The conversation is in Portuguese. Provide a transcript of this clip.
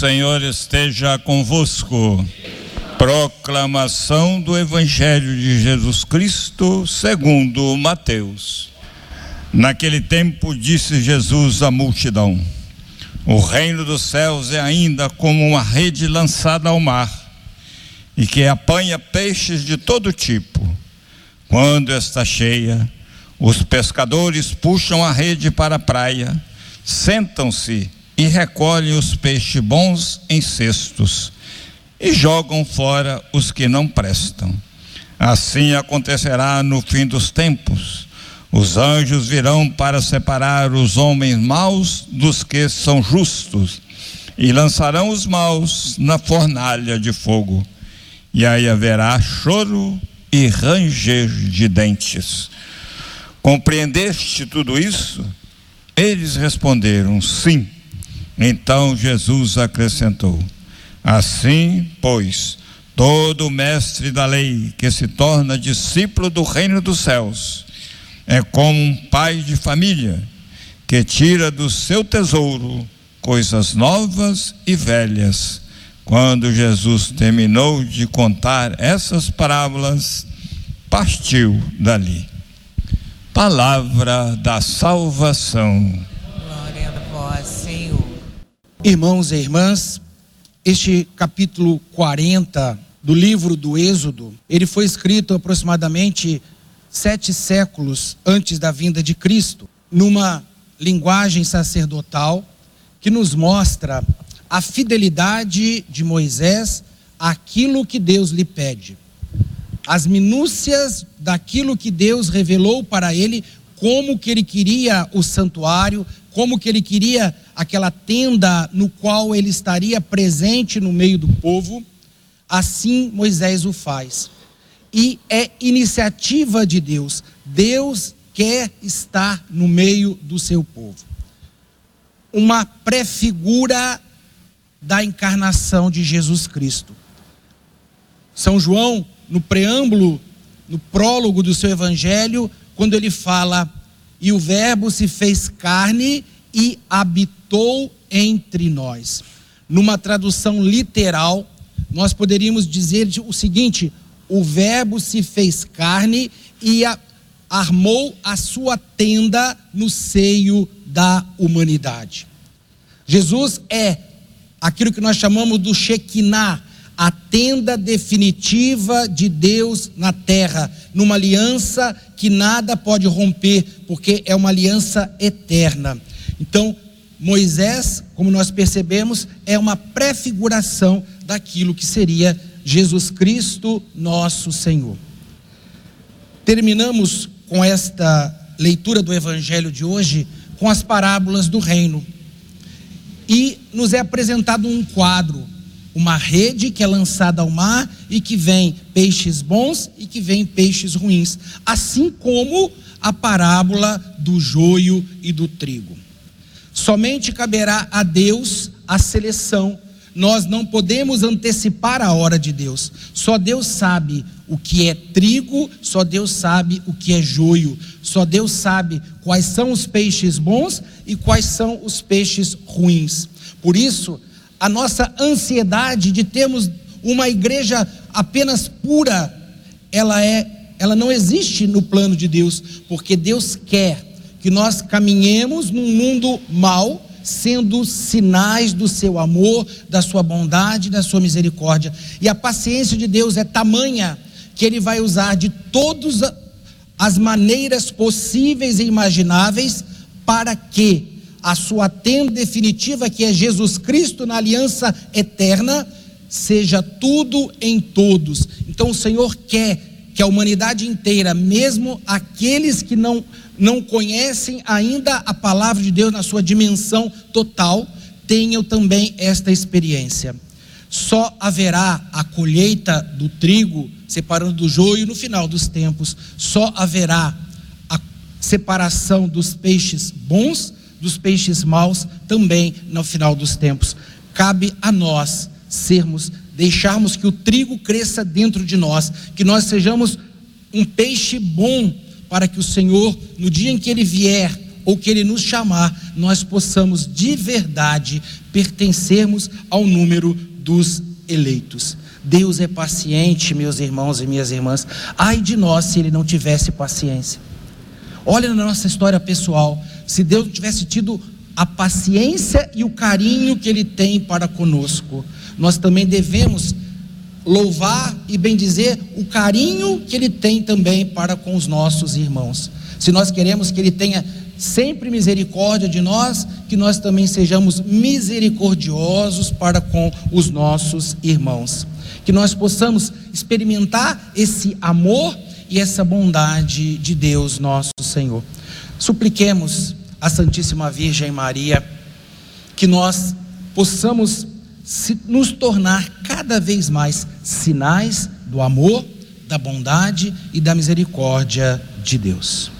Senhor esteja convosco. Proclamação do Evangelho de Jesus Cristo, segundo Mateus. Naquele tempo disse Jesus à multidão: O reino dos céus é ainda como uma rede lançada ao mar, e que apanha peixes de todo tipo. Quando está cheia, os pescadores puxam a rede para a praia, sentam-se e recolhem os peixes bons em cestos e jogam fora os que não prestam. Assim acontecerá no fim dos tempos. Os anjos virão para separar os homens maus dos que são justos e lançarão os maus na fornalha de fogo. E aí haverá choro e ranger de dentes. Compreendeste tudo isso? Eles responderam: Sim. Então Jesus acrescentou: Assim, pois, todo mestre da lei que se torna discípulo do reino dos céus é como um pai de família que tira do seu tesouro coisas novas e velhas. Quando Jesus terminou de contar essas parábolas, partiu dali. Palavra da salvação. Irmãos e irmãs, este capítulo 40 do livro do Êxodo, ele foi escrito aproximadamente sete séculos antes da vinda de Cristo, numa linguagem sacerdotal que nos mostra a fidelidade de Moisés àquilo que Deus lhe pede, as minúcias daquilo que Deus revelou para ele, como que ele queria o santuário, como que ele queria aquela tenda no qual ele estaria presente no meio do povo, assim Moisés o faz. E é iniciativa de Deus. Deus quer estar no meio do seu povo. Uma prefigura da encarnação de Jesus Cristo. São João, no preâmbulo, no prólogo do seu evangelho, quando ele fala e o Verbo se fez carne e habitou entre nós. Numa tradução literal, nós poderíamos dizer o seguinte: o Verbo se fez carne e a, armou a sua tenda no seio da humanidade. Jesus é aquilo que nós chamamos do Shekinah, a tenda definitiva de Deus na terra, numa aliança que nada pode romper, porque é uma aliança eterna. Então, Moisés, como nós percebemos, é uma prefiguração daquilo que seria Jesus Cristo, nosso Senhor. Terminamos com esta leitura do evangelho de hoje com as parábolas do reino. E nos é apresentado um quadro uma rede que é lançada ao mar e que vem peixes bons e que vem peixes ruins, assim como a parábola do joio e do trigo. Somente caberá a Deus a seleção. Nós não podemos antecipar a hora de Deus. Só Deus sabe o que é trigo, só Deus sabe o que é joio. Só Deus sabe quais são os peixes bons e quais são os peixes ruins. Por isso, a nossa ansiedade de termos uma igreja apenas pura, ela é, ela não existe no plano de Deus, porque Deus quer que nós caminhemos num mundo mau, sendo sinais do seu amor, da sua bondade, da sua misericórdia. E a paciência de Deus é tamanha que ele vai usar de todas as maneiras possíveis e imagináveis para que a sua tenda definitiva, que é Jesus Cristo na aliança eterna, seja tudo em todos. Então o Senhor quer que a humanidade inteira, mesmo aqueles que não, não conhecem ainda a palavra de Deus na sua dimensão total, tenham também esta experiência. Só haverá a colheita do trigo, separando do joio no final dos tempos, só haverá a separação dos peixes bons dos peixes maus também no final dos tempos. Cabe a nós sermos, deixarmos que o trigo cresça dentro de nós, que nós sejamos um peixe bom para que o Senhor, no dia em que ele vier, ou que Ele nos chamar, nós possamos de verdade pertencermos ao número dos eleitos. Deus é paciente, meus irmãos e minhas irmãs. Ai de nós se Ele não tivesse paciência. Olha na nossa história pessoal, se Deus tivesse tido a paciência e o carinho que Ele tem para conosco, nós também devemos louvar e bendizer o carinho que Ele tem também para com os nossos irmãos. Se nós queremos que Ele tenha sempre misericórdia de nós, que nós também sejamos misericordiosos para com os nossos irmãos. Que nós possamos experimentar esse amor e essa bondade de Deus, nosso Senhor. Supliquemos a Santíssima Virgem Maria que nós possamos nos tornar cada vez mais sinais do amor, da bondade e da misericórdia de Deus.